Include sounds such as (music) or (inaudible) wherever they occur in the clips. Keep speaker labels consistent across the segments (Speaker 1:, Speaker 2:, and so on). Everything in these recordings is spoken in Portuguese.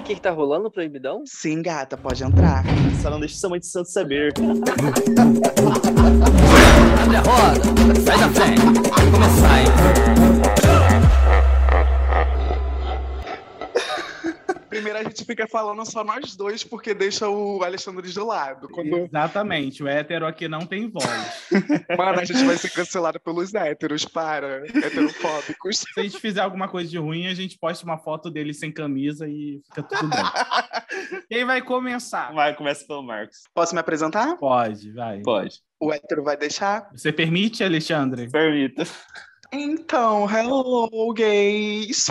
Speaker 1: O que, que tá rolando, Proibidão?
Speaker 2: Sim, gata, pode entrar.
Speaker 3: Só não deixa sua mãe de santo saber.
Speaker 4: Abre (laughs) a roda, sai da frente, começar, hein?
Speaker 2: A gente fica falando só nós dois, porque deixa o Alexandre de lado. Quando...
Speaker 5: Exatamente, o hétero aqui não tem voz. (laughs)
Speaker 2: Mano, a gente vai ser cancelado pelos héteros, para. Heterofóbicos.
Speaker 5: Se a gente fizer alguma coisa de ruim, a gente posta uma foto dele sem camisa e fica tudo bem. (laughs) Quem vai começar?
Speaker 3: Vai, começa pelo Marcos.
Speaker 2: Posso me apresentar?
Speaker 5: Pode, vai.
Speaker 3: Pode.
Speaker 2: O hétero vai deixar?
Speaker 5: Você permite, Alexandre?
Speaker 3: Permita.
Speaker 2: Então, hello, gays!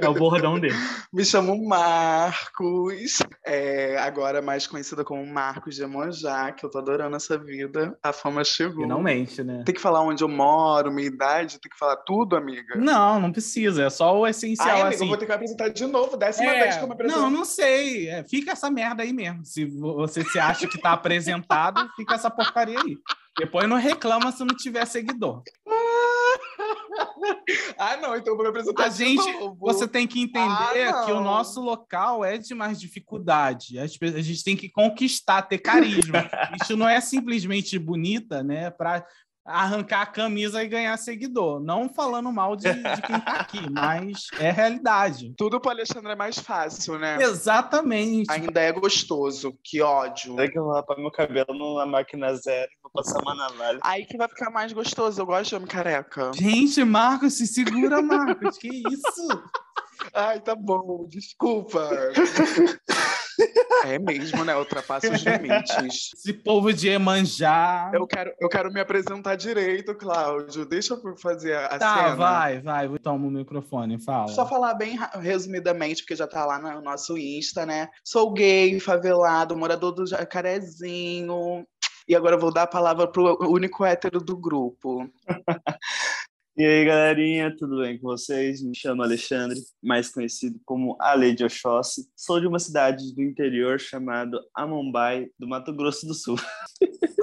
Speaker 5: É o bordão dele. (laughs)
Speaker 2: Me chamo Marcos, é, agora mais conhecida como Marcos de Emonjá, que eu tô adorando essa vida. A fama chegou.
Speaker 5: Finalmente, né?
Speaker 2: Tem que falar onde eu moro, minha idade, tem que falar tudo, amiga.
Speaker 5: Não, não precisa. É só o essencial,
Speaker 2: Ai, amiga,
Speaker 5: assim.
Speaker 2: eu vou ter que apresentar de novo, décima
Speaker 5: É,
Speaker 2: vez que eu me apresento.
Speaker 5: não, não sei. É, fica essa merda aí mesmo. Se você se acha que tá apresentado, fica essa porcaria aí. Depois não reclama se não tiver seguidor. (laughs)
Speaker 2: Ah, não, então me apresentar
Speaker 5: A gente, você tem que entender
Speaker 2: Ah,
Speaker 5: que o nosso local é de mais dificuldade. A gente tem que conquistar, ter carisma. (laughs) Isso não é simplesmente bonita, né? Para arrancar a camisa e ganhar seguidor. Não falando mal de, de quem tá aqui, (laughs) mas é realidade.
Speaker 2: Tudo pro Alexandre é mais fácil, né?
Speaker 5: Exatamente.
Speaker 2: Ainda é gostoso. Que ódio.
Speaker 3: Daí que eu vou rapar meu cabelo numa máquina zero e vou passar uma navalha.
Speaker 2: Aí que vai ficar mais gostoso. Eu gosto de homem careca.
Speaker 5: Gente, Marcos, se segura, Marcos. Que isso? (laughs)
Speaker 2: Ai, tá bom, desculpa. (laughs) é mesmo, né? Ultrapassa os limites. (laughs)
Speaker 5: Esse povo de Emanjá.
Speaker 2: Eu quero, eu quero me apresentar direito, Cláudio. Deixa eu fazer a
Speaker 5: Tá,
Speaker 2: cena.
Speaker 5: vai, vai. Toma o microfone, fala.
Speaker 2: Só falar bem resumidamente, porque já tá lá no nosso Insta, né? Sou gay, favelado, morador do Jacarezinho. E agora eu vou dar a palavra pro único hétero do grupo. (laughs)
Speaker 3: E aí, galerinha, tudo bem com vocês? Me chamo Alexandre, mais conhecido como Ale de Oxóssi. Sou de uma cidade do interior chamada Amombai, do Mato Grosso do Sul.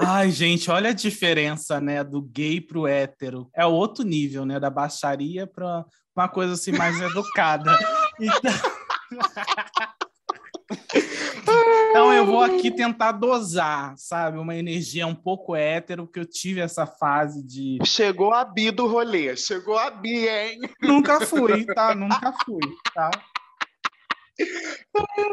Speaker 5: Ai, gente, olha a diferença, né, do gay pro hétero. É outro nível, né, da baixaria para uma coisa assim mais (laughs) educada. Então... Então eu vou aqui tentar dosar, sabe, uma energia um pouco hétero, porque eu tive essa fase de
Speaker 2: Chegou a Bi do rolê. Chegou a Bi, hein?
Speaker 5: nunca fui, tá? Nunca fui, tá?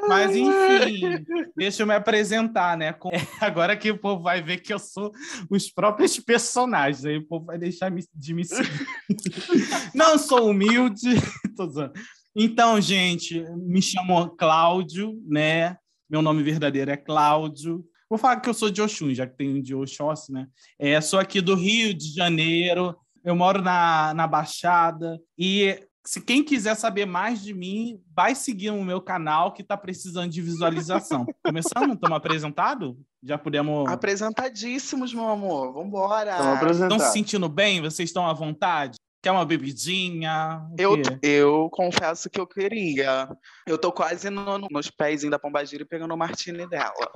Speaker 5: Mas enfim, deixa eu me apresentar, né? Com- (laughs) Agora que o povo vai ver que eu sou os próprios personagens, aí o povo vai deixar de me seguir. (laughs) Não sou humilde, (laughs) tô zoando. Então, gente, me chamo Cláudio, né? Meu nome verdadeiro é Cláudio. Vou falar que eu sou de Oxum, já que tem de Oxóssi, né? É, sou aqui do Rio de Janeiro, eu moro na, na Baixada e se quem quiser saber mais de mim, vai seguir o meu canal que está precisando de visualização. (laughs) Começando? Estamos apresentados? Já podemos.
Speaker 2: Apresentadíssimos, meu amor. Vambora.
Speaker 3: Então, apresentar.
Speaker 5: Estão se sentindo bem? Vocês estão à vontade? Quer uma bebidinha?
Speaker 2: Eu, eu confesso que eu queria. Eu tô quase no- no- nos pés da Pombagira e pegando o martini dela.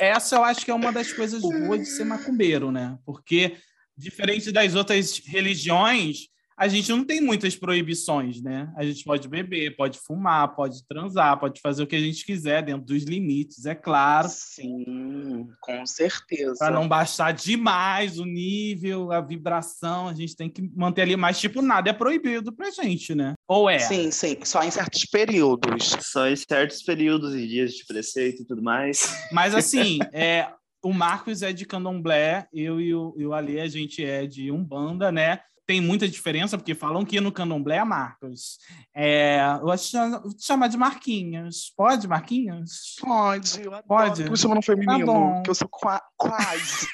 Speaker 5: Essa eu acho que é uma das coisas boas de ser macumbeiro, né? Porque, diferente das outras religiões, a gente não tem muitas proibições, né? A gente pode beber, pode fumar, pode transar, pode fazer o que a gente quiser dentro dos limites, é claro.
Speaker 2: Sim, com certeza.
Speaker 5: Para não baixar demais o nível, a vibração, a gente tem que manter ali, mas tipo, nada é proibido pra gente, né? Ou é?
Speaker 2: Sim, sim, só em certos períodos.
Speaker 3: Só em certos períodos e dias de preceito e tudo mais.
Speaker 5: Mas (laughs) assim, é, o Marcos é de candomblé, eu e o, e o Ali, a gente é de Umbanda, né? Tem muita diferença, porque falam que no candomblé é Marcos. É, eu vou te chamar de Marquinhos. Pode, Marquinhos?
Speaker 2: Pode, eu
Speaker 5: Pode?
Speaker 2: que me chama no feminino,
Speaker 5: bom.
Speaker 2: que eu sou qua- quase.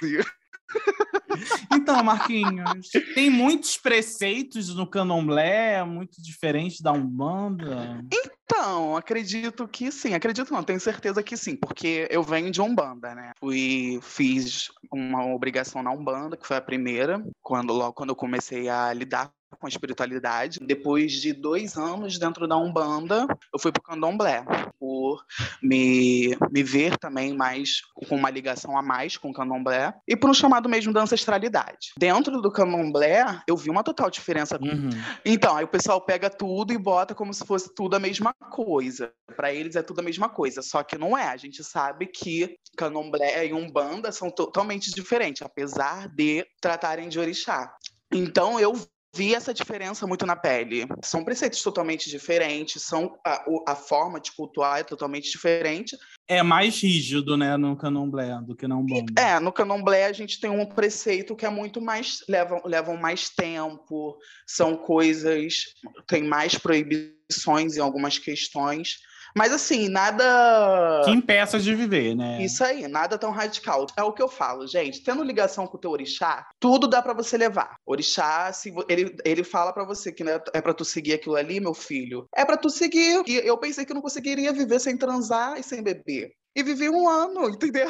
Speaker 2: (laughs)
Speaker 5: Então, Marquinhos, (laughs) tem muitos preceitos no candomblé, muito diferente da Umbanda.
Speaker 2: Então, acredito que sim. Acredito não, tenho certeza que sim, porque eu venho de Umbanda, né? Fui, fiz uma obrigação na Umbanda, que foi a primeira, quando logo quando eu comecei a lidar com a espiritualidade. Depois de dois anos dentro da Umbanda, eu fui pro Candomblé, por me, me ver também mais com uma ligação a mais com o Candomblé e por um chamado mesmo da ancestralidade. Dentro do Candomblé, eu vi uma total diferença.
Speaker 5: Uhum.
Speaker 2: Então, aí o pessoal pega tudo e bota como se fosse tudo a mesma coisa. Para eles é tudo a mesma coisa, só que não é. A gente sabe que Candomblé e Umbanda são totalmente diferentes, apesar de tratarem de orixá. Então eu vi essa diferença muito na pele. São preceitos totalmente diferentes, são a, a, forma de cultuar é totalmente diferente.
Speaker 5: É mais rígido, né, no candomblé do que na umbanda.
Speaker 2: É, no candomblé a gente tem um preceito que é muito mais levam levam mais tempo, são coisas tem mais proibições em algumas questões. Mas assim, nada.
Speaker 5: Que impeça de viver, né?
Speaker 2: Isso aí, nada tão radical. É o que eu falo, gente. Tendo ligação com o teu orixá, tudo dá para você levar. Orixá, se ele, ele fala para você que né, é para tu seguir aquilo ali, meu filho. É para tu seguir. E eu pensei que eu não conseguiria viver sem transar e sem beber e vivi um ano, entendeu?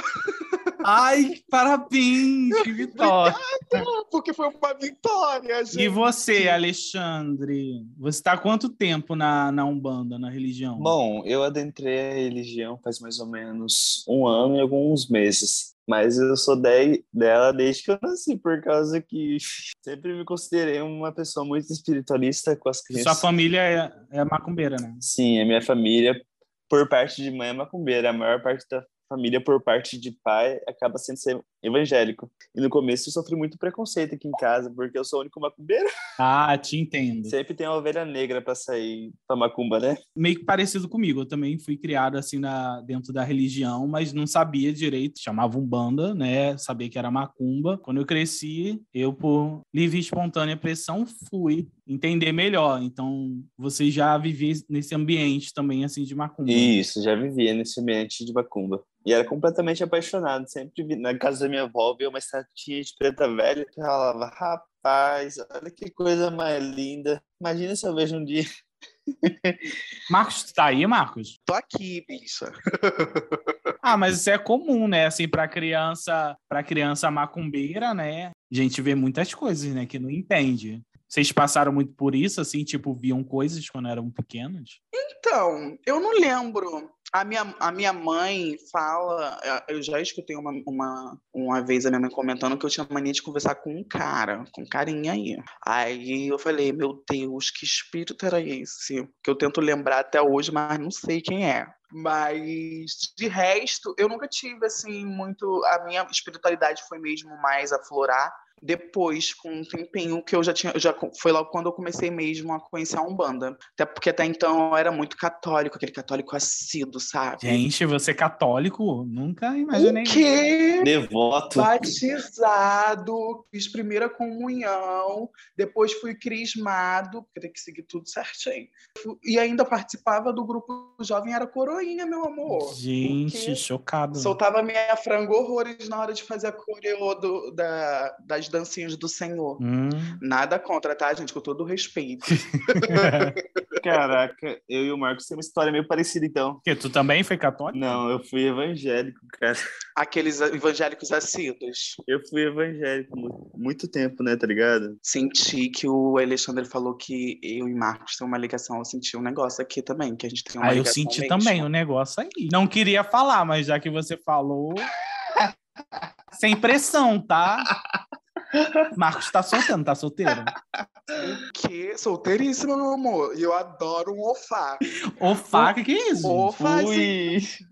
Speaker 5: Ai, parabéns, que (laughs) vitória!
Speaker 2: Obrigada, porque foi uma vitória, gente.
Speaker 5: E você, Alexandre? Você está há quanto tempo na, na Umbanda, na religião?
Speaker 3: Bom, eu adentrei a religião faz mais ou menos um ano e alguns meses. Mas eu sou de, dela desde que eu nasci, por causa que (laughs) sempre me considerei uma pessoa muito espiritualista com as crianças.
Speaker 5: Sua família é, é macumbeira, né?
Speaker 3: Sim, a minha família por parte de mãe é macumbeira, a maior parte da família por parte de pai acaba sendo ser evangélico. E no começo eu sofri muito preconceito aqui em casa, porque eu sou o único macumbeiro. (laughs)
Speaker 5: Ah, te entendo.
Speaker 3: Sempre tem uma ovelha negra para sair pra macumba, né?
Speaker 5: Meio que parecido comigo. Eu também fui criado assim na, dentro da religião, mas não sabia direito. Chamava um banda, né? Sabia que era macumba. Quando eu cresci, eu, por livre e espontânea pressão, fui entender melhor. Então, você já vivia nesse ambiente também, assim, de macumba.
Speaker 3: Isso, já vivia nesse ambiente de macumba. E era completamente apaixonado. Sempre vi, na casa da minha avó, via uma estatinha de preta velha e falava, rapaz, olha que coisa mais linda. Imagina se eu vejo um dia. (laughs)
Speaker 5: Marcos, tu tá aí, Marcos?
Speaker 2: Tô aqui, bicha. (laughs)
Speaker 5: ah, mas isso é comum, né? Assim, para criança, para criança macumbeira, né? A gente vê muitas coisas, né, que não entende. Vocês passaram muito por isso, assim, tipo, viam coisas quando eram pequenos?
Speaker 2: Então, eu não lembro. A minha, a minha mãe fala, é, eu já escutei uma, uma, uma vez a minha mãe comentando que eu tinha mania de conversar com um cara, com um carinha aí. Aí eu falei, meu Deus, que espírito era esse? Que eu tento lembrar até hoje, mas não sei quem é. Mas de resto, eu nunca tive assim muito. A minha espiritualidade foi mesmo mais aflorar depois, com um tempinho que eu já tinha, já foi logo quando eu comecei mesmo a conhecer a Umbanda. Até porque até então eu era muito católico, aquele católico assíduo, sabe?
Speaker 5: Gente, você é católico? Nunca imaginei.
Speaker 2: O quê?
Speaker 3: Devoto.
Speaker 2: Batizado, fiz primeira comunhão, depois fui crismado, porque tem que seguir tudo certinho. E ainda participava do grupo Jovem Era Coroinha, meu amor.
Speaker 5: Gente, chocado.
Speaker 2: Soltava minha frango horrores na hora de fazer a coreo do, da, das dancinhas do Senhor.
Speaker 5: Hum.
Speaker 2: Nada contra, tá, gente? Com todo respeito. (laughs)
Speaker 3: Caraca, eu e o Marcos temos uma história meio parecida, então.
Speaker 5: Que tu também foi católico?
Speaker 3: Não, eu fui evangélico, cara.
Speaker 2: Aqueles evangélicos assíduos.
Speaker 3: Eu fui evangélico muito, muito tempo, né, tá ligado?
Speaker 2: Senti que o Alexandre falou que eu e Marcos tem uma ligação. Eu senti um negócio aqui também, que a gente tem uma
Speaker 5: ah,
Speaker 2: ligação.
Speaker 5: eu senti
Speaker 2: mesmo.
Speaker 5: também o um negócio aí. Não queria falar, mas já que você falou. (laughs) Sem pressão, tá? Marcos tá soltando, tá solteiro?
Speaker 2: Que solteiríssimo, meu amor. E eu adoro um ofá.
Speaker 5: Ofá, o que, que é isso?
Speaker 2: Ofá,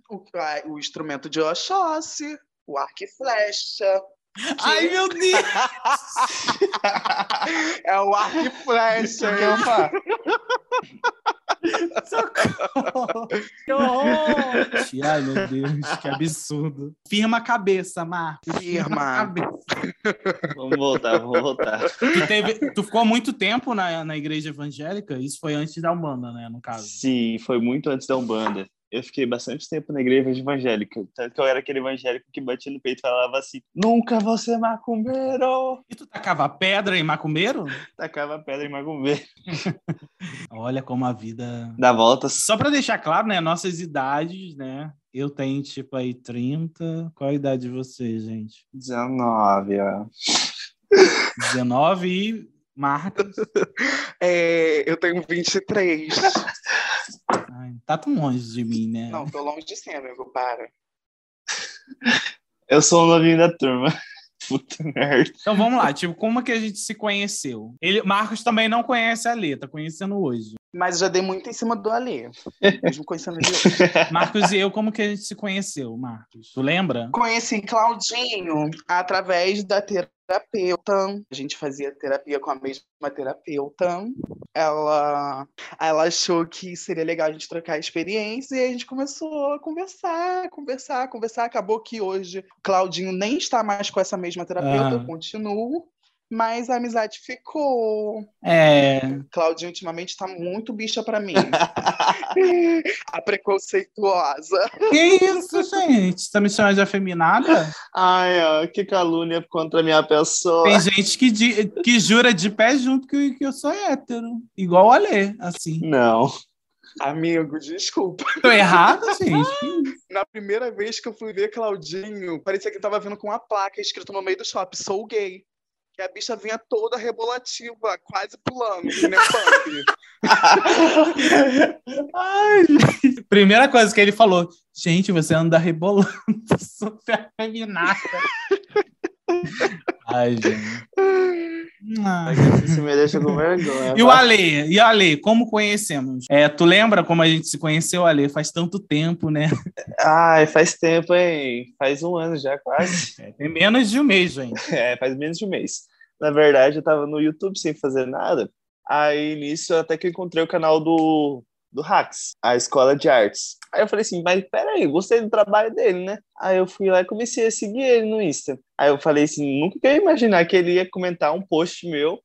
Speaker 2: o, o instrumento de Oxóssi, o arco e flecha.
Speaker 5: Que... Ai, meu Deus! (laughs)
Speaker 2: é o arco e flecha.
Speaker 5: Que ofá? (laughs) (laughs) Socorro! Que horror! Ai, meu Deus, que absurdo. Firma a cabeça, Marcos.
Speaker 2: Firma.
Speaker 5: a cabeça.
Speaker 3: Vamos voltar, vamos voltar.
Speaker 5: Tu, teve, tu ficou muito tempo na, na igreja evangélica? Isso foi antes da Umbanda, né, no caso?
Speaker 3: Sim, foi muito antes da Umbanda eu fiquei bastante tempo na igreja evangélica. Tanto que eu era aquele evangélico que batia no peito e falava assim: Nunca vou ser macumbeiro!
Speaker 5: E tu tacava pedra em macumbeiro?
Speaker 3: Tacava pedra em macumbeiro. (laughs)
Speaker 5: Olha como a vida.
Speaker 3: Dá voltas.
Speaker 5: Só para deixar claro, né? Nossas idades, né? Eu tenho tipo aí 30. Qual a idade de vocês, gente?
Speaker 3: 19, ó.
Speaker 5: 19 e Marcos. (laughs)
Speaker 2: É, eu tenho 23.
Speaker 5: Ai, tá tão longe de mim, né?
Speaker 2: Não, tô longe de ser, amigo, para.
Speaker 3: Eu sou o novinho da turma. (laughs) Puta merda.
Speaker 5: Então vamos lá, tipo, como que a gente se conheceu? Ele, Marcos também não conhece a Lê, tá conhecendo hoje.
Speaker 2: Mas já dei muito em cima do Alê. Mesmo conhecendo ele hoje. (laughs)
Speaker 5: Marcos e eu, como que a gente se conheceu, Marcos? Tu lembra?
Speaker 2: Conheci Claudinho através da terapeuta. A gente fazia terapia com a mesma terapeuta. Ela, ela achou que seria legal a gente trocar experiência e a gente começou a conversar, conversar, conversar. Acabou que hoje Claudinho nem está mais com essa mesma terapeuta,
Speaker 5: Ah.
Speaker 2: eu continuo. Mas a amizade ficou.
Speaker 5: É.
Speaker 2: Claudinho ultimamente está muito bicha pra mim. (laughs) a preconceituosa.
Speaker 5: Que isso, gente? Tá me chamando de afeminada?
Speaker 3: Ai, ó, que calúnia contra a minha pessoa.
Speaker 5: Tem gente que, di- que jura de pé junto que, que eu sou hétero. Igual o Alê, assim.
Speaker 3: Não.
Speaker 2: Amigo, desculpa.
Speaker 5: Tô errada, gente?
Speaker 2: Na primeira vez que eu fui ver Claudinho, parecia que ele tava vindo com uma placa escrito no meio do shopping, sou gay. Que a bicha vinha toda rebolativa, quase pulando.
Speaker 5: Ai. Primeira coisa que ele falou, gente, você anda rebolando, (laughs) super afeminada. Ai, gente. Ah.
Speaker 3: Isso me deixa com vergonha.
Speaker 5: E o Ale, e o Ale, como conhecemos? É, tu lembra como a gente se conheceu, Ale? Faz tanto tempo, né?
Speaker 3: Ai, faz tempo, hein? Faz um ano já, quase. (laughs)
Speaker 5: É, tem menos de um mês, gente. (laughs)
Speaker 3: É, faz menos de um mês. Na verdade, eu tava no YouTube sem fazer nada. Aí, nisso, até que eu encontrei o canal do, do Hacks, a escola de artes. Aí eu falei assim, mas peraí, gostei do trabalho dele, né? Aí eu fui lá e comecei a seguir ele no Insta. Aí eu falei assim, nunca ia imaginar que ele ia comentar um post meu.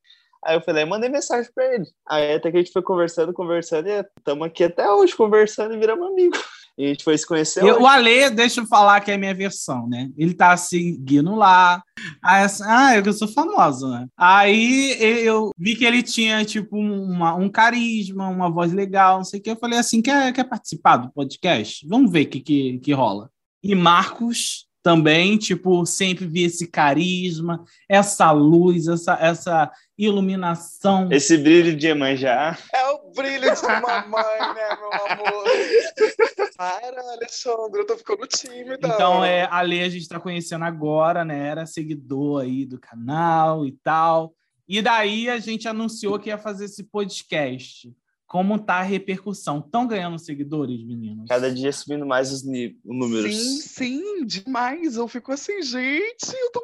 Speaker 3: Aí eu falei, mandei mensagem pra ele. Aí até que a gente foi conversando, conversando, e estamos aqui até hoje conversando e viramos amigos. (laughs) E a gente foi se conhecer
Speaker 5: Eu- o Ale, deixa eu falar que é a minha versão, né? Ele tá seguindo lá. Aí, assim, ah, eu sou famosa, né? Aí eu vi que ele tinha, tipo, uma- um carisma, uma voz legal, não sei o que. Eu falei assim: quer, quer participar do podcast? Vamos ver o que, que, que rola. E Marcos também, tipo, sempre vi esse carisma, essa luz, essa, essa iluminação.
Speaker 3: Esse brilho de Iemanjá.
Speaker 2: É brilho de mamãe, né, meu amor? Para, Alexandre, eu tô ficando tímida.
Speaker 5: Então, é, a Lê a gente está conhecendo agora, né? Era seguidor aí do canal e tal. E daí a gente anunciou que ia fazer esse podcast. Como tá a repercussão? Estão ganhando seguidores, meninos?
Speaker 3: Cada dia subindo mais os, números.
Speaker 2: Sim, sim, demais. Eu fico assim, gente, eu tô.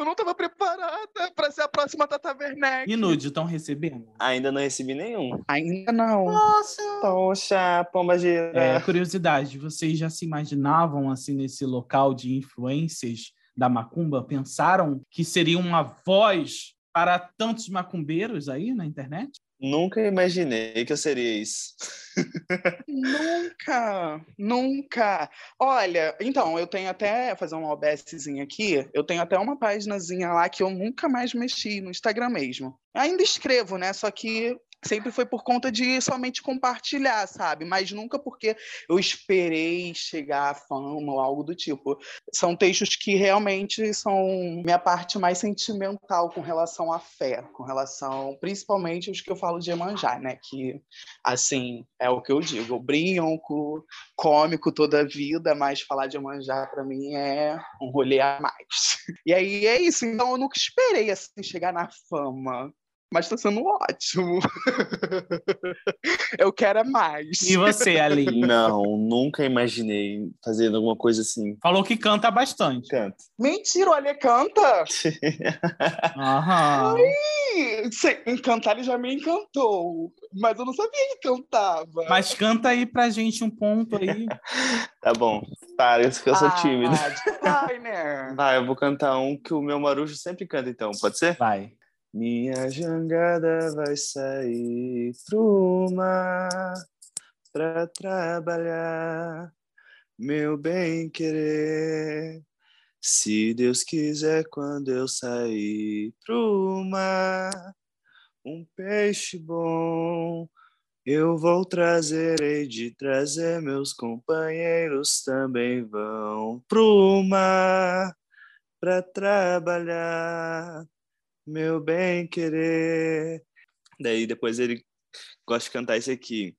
Speaker 2: Eu não tava preparada pra ser a próxima Tata Werneck.
Speaker 5: E nude, estão recebendo?
Speaker 3: Ainda não recebi nenhum.
Speaker 2: Ainda não.
Speaker 5: Nossa!
Speaker 3: Poxa, pomba gira.
Speaker 5: É, curiosidade, vocês já se imaginavam assim nesse local de influências da macumba? Pensaram que seria uma voz para tantos macumbeiros aí na internet?
Speaker 3: Nunca imaginei que eu seria isso. (laughs)
Speaker 2: Nunca, nunca. Olha, então, eu tenho até, fazer uma OBSzinha aqui, eu tenho até uma paginazinha lá que eu nunca mais mexi no Instagram mesmo. Ainda escrevo, né? Só que sempre foi por conta de somente compartilhar, sabe? Mas nunca porque eu esperei chegar à fama ou algo do tipo. São textos que realmente são minha parte mais sentimental com relação à fé, com relação, principalmente os que eu falo de Emanjá, né? Que assim, é o que eu digo, brinco, cômico toda a vida, mas falar de Iemanjá para mim é um rolê a mais. (laughs) E aí é isso, então eu nunca esperei assim chegar na fama. Mas tá sendo ótimo. (laughs) eu quero é mais.
Speaker 5: E você, Ali?
Speaker 3: Não, nunca imaginei fazendo alguma coisa assim.
Speaker 5: Falou que canta bastante.
Speaker 3: Canto.
Speaker 2: Mentira, o Ale canta. (laughs)
Speaker 5: Aham.
Speaker 2: Encantar ele já me encantou. Mas eu não sabia que cantava.
Speaker 5: Mas canta aí pra gente um ponto aí. (laughs)
Speaker 3: Tá bom. Para, eu sou
Speaker 2: Ah,
Speaker 3: tímido.
Speaker 2: Vai, né?
Speaker 3: Vai, eu vou cantar um que o meu marujo sempre canta, então. Pode ser?
Speaker 5: Vai.
Speaker 3: Minha jangada vai sair pro mar pra trabalhar, meu bem querer. Se Deus quiser, quando eu sair pro mar, um peixe bom eu vou trazer, hei de trazer, meus companheiros também vão pro mar pra trabalhar. Meu bem querer. Daí depois ele gosta de cantar isso aqui.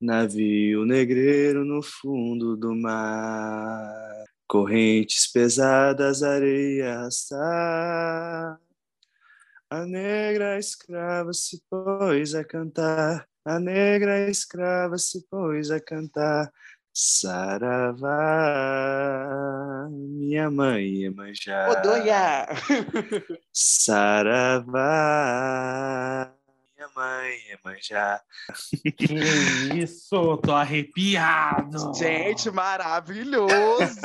Speaker 3: Navio negreiro no fundo do mar, correntes pesadas, areia arrastar. A negra escrava se pôs a cantar, a negra escrava se pôs a cantar. Saravá, minha mãe Iemanjá.
Speaker 2: Odoia! (laughs)
Speaker 3: Saravá, mãe Iemanjá.
Speaker 5: Que isso, tô arrepiado.
Speaker 2: Gente, maravilhoso!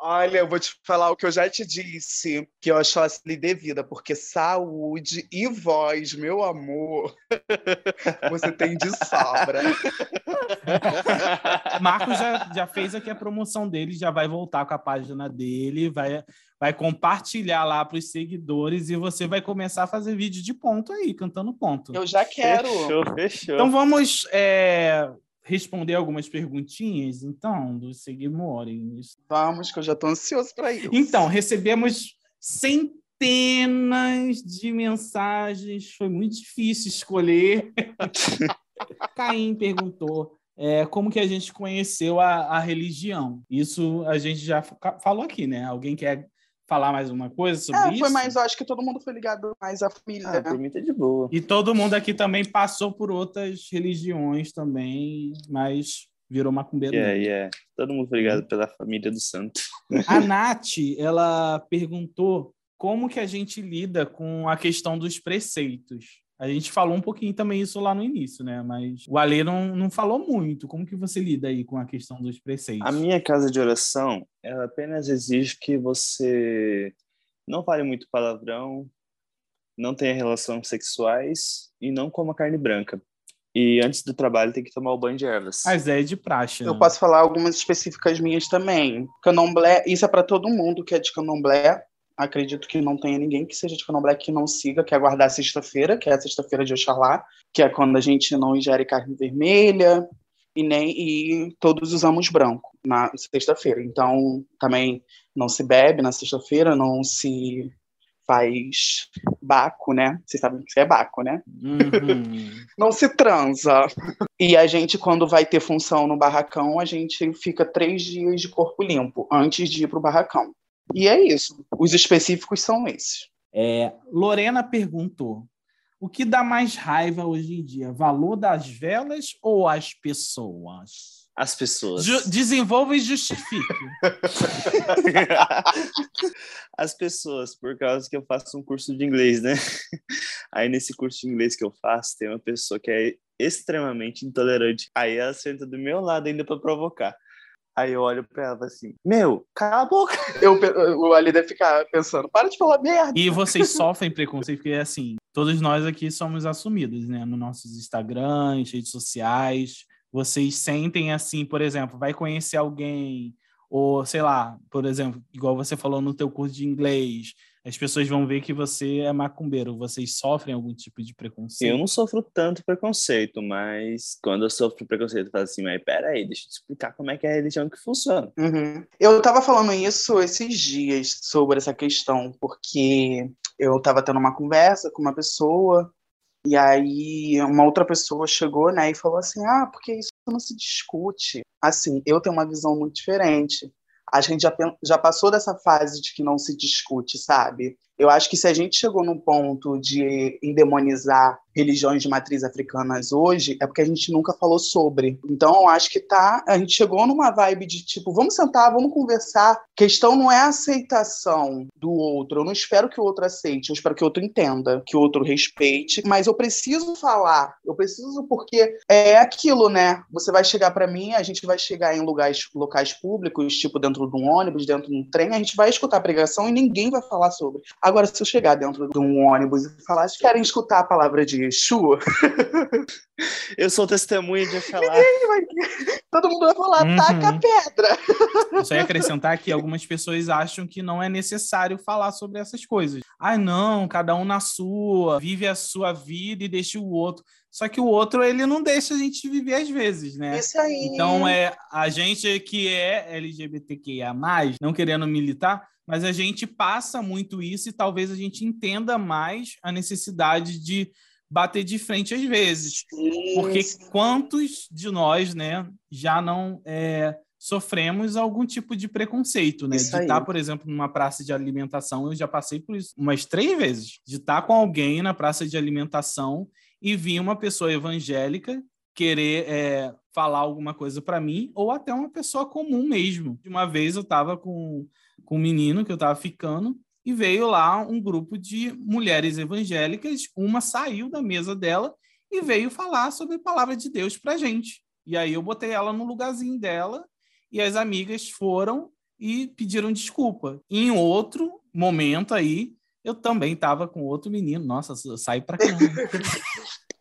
Speaker 2: Olha, eu vou te falar o que eu já te disse, que eu acho lhe devida, porque saúde e voz, meu amor, (laughs) você tem de sobra.
Speaker 5: Marcos já, já fez aqui a promoção dele, já vai voltar com a página dele, vai, vai compartilhar lá para os seguidores e você vai começar a fazer vídeo de ponto aí, cantando ponto.
Speaker 2: Eu já quero.
Speaker 3: Fechou, fechou.
Speaker 5: Então vamos é, responder algumas perguntinhas, então, dos seguidores.
Speaker 2: Vamos, que eu já tô ansioso para isso.
Speaker 5: Então, recebemos centenas de mensagens, foi muito difícil escolher. (laughs) Caim perguntou é, como que a gente conheceu a, a religião. Isso a gente já fa- falou aqui, né? Alguém quer falar mais uma coisa sobre
Speaker 2: É,
Speaker 5: isso?
Speaker 2: foi mais, eu acho que todo mundo foi ligado mais à família.
Speaker 3: Ah,
Speaker 2: né?
Speaker 3: tá de boa.
Speaker 5: E todo mundo aqui também passou por outras religiões também, mas virou macumbeiro.
Speaker 3: Yeah,
Speaker 5: mesmo.
Speaker 3: yeah. Todo mundo foi ligado pela família do santo.
Speaker 5: A Nath, ela perguntou como que a gente lida com a questão dos preceitos. A gente falou um pouquinho também isso lá no início, né? Mas o Ale não, não falou muito. Como que você lida aí com a questão dos preceitos?
Speaker 3: A minha casa de oração, ela apenas exige que você não fale muito palavrão, não tenha relações sexuais e não coma carne branca. E antes do trabalho tem que tomar o banho de ervas.
Speaker 5: Mas é de praxe.
Speaker 2: Eu
Speaker 5: né?
Speaker 2: posso falar algumas específicas minhas também. Candomblé, isso é para todo mundo que é de candomblé. Acredito que não tenha ninguém que seja de candomblé que não siga, que é guardar a sexta-feira, que é a sexta-feira de Oxalá, que é quando a gente não ingere carne vermelha e nem e todos usamos branco na sexta-feira. Então, também não se bebe na sexta-feira, não se faz baco, né? Vocês sabem que é baco, né?
Speaker 5: Uhum.
Speaker 2: não se transa. E a gente, quando vai ter função no barracão, a gente fica três dias de corpo limpo antes de ir pro barracão. E é isso. Os específicos são esses.
Speaker 5: É, Lorena perguntou: o que dá mais raiva hoje em dia? Valor das velas ou as pessoas?
Speaker 3: As pessoas.
Speaker 5: Ju- desenvolva e justifique. (laughs)
Speaker 3: As pessoas, por causa que eu faço um curso de inglês, né? Aí nesse curso de inglês que eu faço, tem uma pessoa que é extremamente intolerante. Aí ela senta do meu lado ainda para provocar. Aí eu olho para ela e falo assim: Meu, cala a boca. (laughs)
Speaker 2: Eu, o Ali deve ficar pensando, para de falar merda.
Speaker 5: E (laughs) vocês sofrem preconceito, porque assim, todos nós aqui somos assumidos, né? Nos nossos Instagrams, redes sociais. Vocês sentem assim, por exemplo, vai conhecer alguém, ou sei lá, por exemplo, igual você falou no teu curso de inglês, as pessoas vão ver que você é macumbeiro. Vocês sofrem algum tipo de preconceito?
Speaker 3: Eu não sofro tanto preconceito, mas quando eu sofro preconceito, eu falo assim: Mas peraí, deixa eu te explicar como é que é a religião que funciona.
Speaker 2: Uhum. Eu estava falando isso esses dias sobre essa questão, porque eu estava tendo uma conversa com uma pessoa, e aí uma outra pessoa chegou né, e falou assim: Ah, porque isso não se discute. Assim, eu tenho uma visão muito diferente. A gente já, já passou dessa fase de que não se discute, sabe? Eu acho que se a gente chegou num ponto de endemonizar religiões de matriz africanas hoje, é porque a gente nunca falou sobre. Então, eu acho que tá, a gente chegou numa vibe de tipo, vamos sentar, vamos conversar. Questão não é a aceitação do outro. Eu não espero que o outro aceite, eu espero que o outro entenda, que o outro respeite, mas eu preciso falar. Eu preciso porque é aquilo, né? Você vai chegar para mim, a gente vai chegar em lugares locais públicos, tipo dentro de um ônibus, dentro de um trem, a gente vai escutar a pregação e ninguém vai falar sobre. Agora, se eu chegar dentro de um ônibus e falar, "Vocês querem escutar a palavra de Yeshua? (laughs)
Speaker 3: Eu sou testemunha de Oxalá.
Speaker 2: Todo mundo vai falar,
Speaker 5: Uhum.
Speaker 2: taca a pedra.
Speaker 5: Eu só ia acrescentar que algumas pessoas acham que não é necessário falar sobre essas coisas. Ah, não, cada um na sua, vive a sua vida e deixa o outro. Só que o outro, ele não deixa a gente viver às vezes, né?
Speaker 2: Isso aí.
Speaker 5: Então, é a gente que é LGBTQIA, não querendo militar, mas a gente passa muito isso e talvez a gente entenda mais a necessidade de bater de frente às vezes. Porque quantos de nós, né, já não é, sofremos algum tipo de preconceito, né?
Speaker 2: Isso
Speaker 5: de
Speaker 2: aí.
Speaker 5: estar, por exemplo, numa praça de alimentação, eu já passei por isso umas três vezes. De estar com alguém na praça de alimentação e vir uma pessoa evangélica querer é, falar alguma coisa para mim, ou até uma pessoa comum mesmo. De uma vez eu estava com, com um menino que eu estava ficando, e veio lá um grupo de mulheres evangélicas, uma saiu da mesa dela e veio falar sobre a palavra de Deus para gente. E aí eu botei ela no lugarzinho dela e as amigas foram e pediram desculpa. Em outro momento aí, eu também estava com outro menino. Nossa, saí para caramba.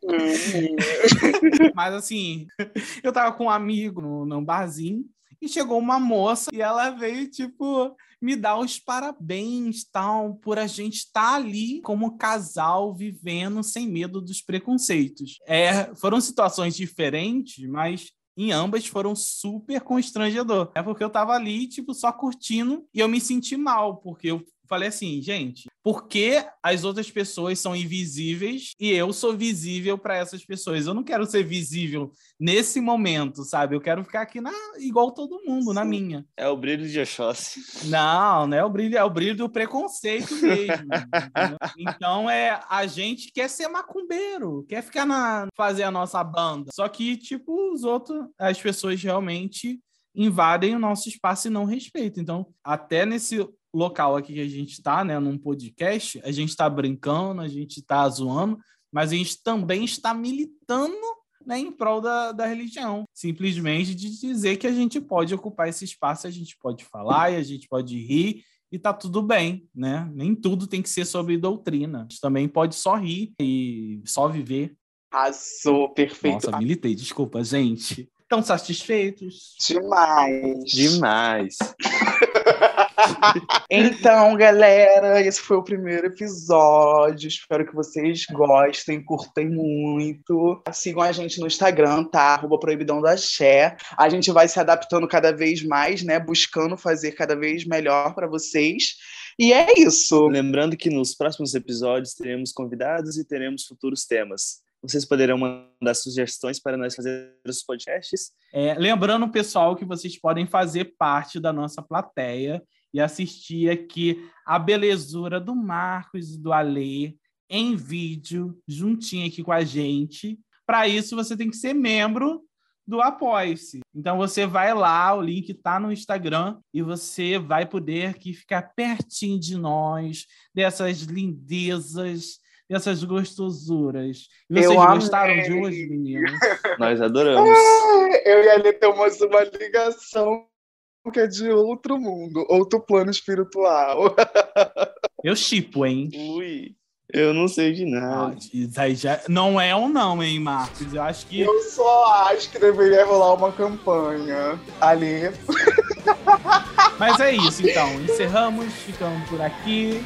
Speaker 5: (laughs) Mas assim, (laughs) eu tava com um amigo no, num barzinho e chegou uma moça e ela veio, tipo, me dar os parabéns, tal, por a gente estar ali como casal vivendo sem medo dos preconceitos. É, foram situações diferentes, mas em ambas foram super constrangedor. É porque eu tava ali, tipo, só curtindo e eu me senti mal, porque eu falei assim, gente, por que as outras pessoas são invisíveis e eu sou visível para essas pessoas? Eu não quero ser visível nesse momento, sabe? Eu quero ficar aqui na igual todo mundo, na minha.
Speaker 3: É o brilho de Oxóssi.
Speaker 5: Não, não é o brilho, é o brilho do preconceito mesmo. então é a gente quer ser macumbeiro, quer ficar na fazer a nossa banda. Só que tipo os outros, as pessoas realmente invadem o nosso espaço e não respeitam. Então, até nesse local aqui que a gente está, né, num podcast, a gente está brincando, a gente está zoando, mas a gente também está militando né, em prol da, da religião. Simplesmente de dizer que a gente pode ocupar esse espaço, a gente pode falar e a gente pode rir e tá tudo bem, né? Nem tudo tem que ser sobre doutrina. A gente também pode só rir e só viver.
Speaker 2: Arrasou, perfeito.
Speaker 5: Nossa, militei, desculpa, gente. Estão satisfeitos?
Speaker 2: Demais.
Speaker 3: Demais. (laughs)
Speaker 2: Então, galera, esse foi o primeiro episódio. Espero que vocês gostem, curtem muito. Sigam a gente no Instagram, tá? Arroba Proibidão da Xé. A gente vai se adaptando cada vez mais, né? Buscando fazer cada vez melhor para vocês. E é isso.
Speaker 3: Lembrando que nos próximos episódios teremos convidados e teremos futuros temas. Vocês poderão mandar sugestões para nós fazer os podcasts.
Speaker 5: É, lembrando, pessoal, que vocês podem fazer parte da nossa plateia e assistir aqui a belezura do Marcos e do Alê em vídeo, juntinho aqui com a gente. Para isso, você tem que ser membro do Apoie-se. Então você vai lá, o link está no Instagram e você vai poder aqui ficar pertinho de nós, dessas lindezas, dessas gostosuras. E vocês
Speaker 2: Eu
Speaker 5: gostaram
Speaker 2: amei.
Speaker 5: de hoje, meninos?
Speaker 3: Nós adoramos.
Speaker 2: Eu e a Lê temos uma ligação que é de outro mundo, outro plano espiritual. (laughs)
Speaker 5: Eu chipo, hein?
Speaker 3: Ui, eu não sei de
Speaker 5: Ah,
Speaker 3: nada.
Speaker 5: isso aí já não é um não, hein, Marcos? Eu acho que
Speaker 2: Eu só acho que deveria rolar uma campanha. Ali. (laughs)
Speaker 5: Mas é isso, então. Encerramos, ficamos por aqui.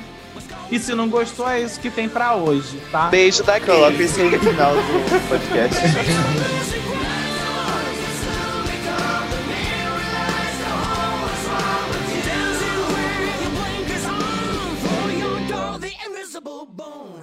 Speaker 5: E se não gostou, é isso que tem pra hoje, tá?
Speaker 2: Beijo
Speaker 3: isso aí no final do podcast. (laughs) bom.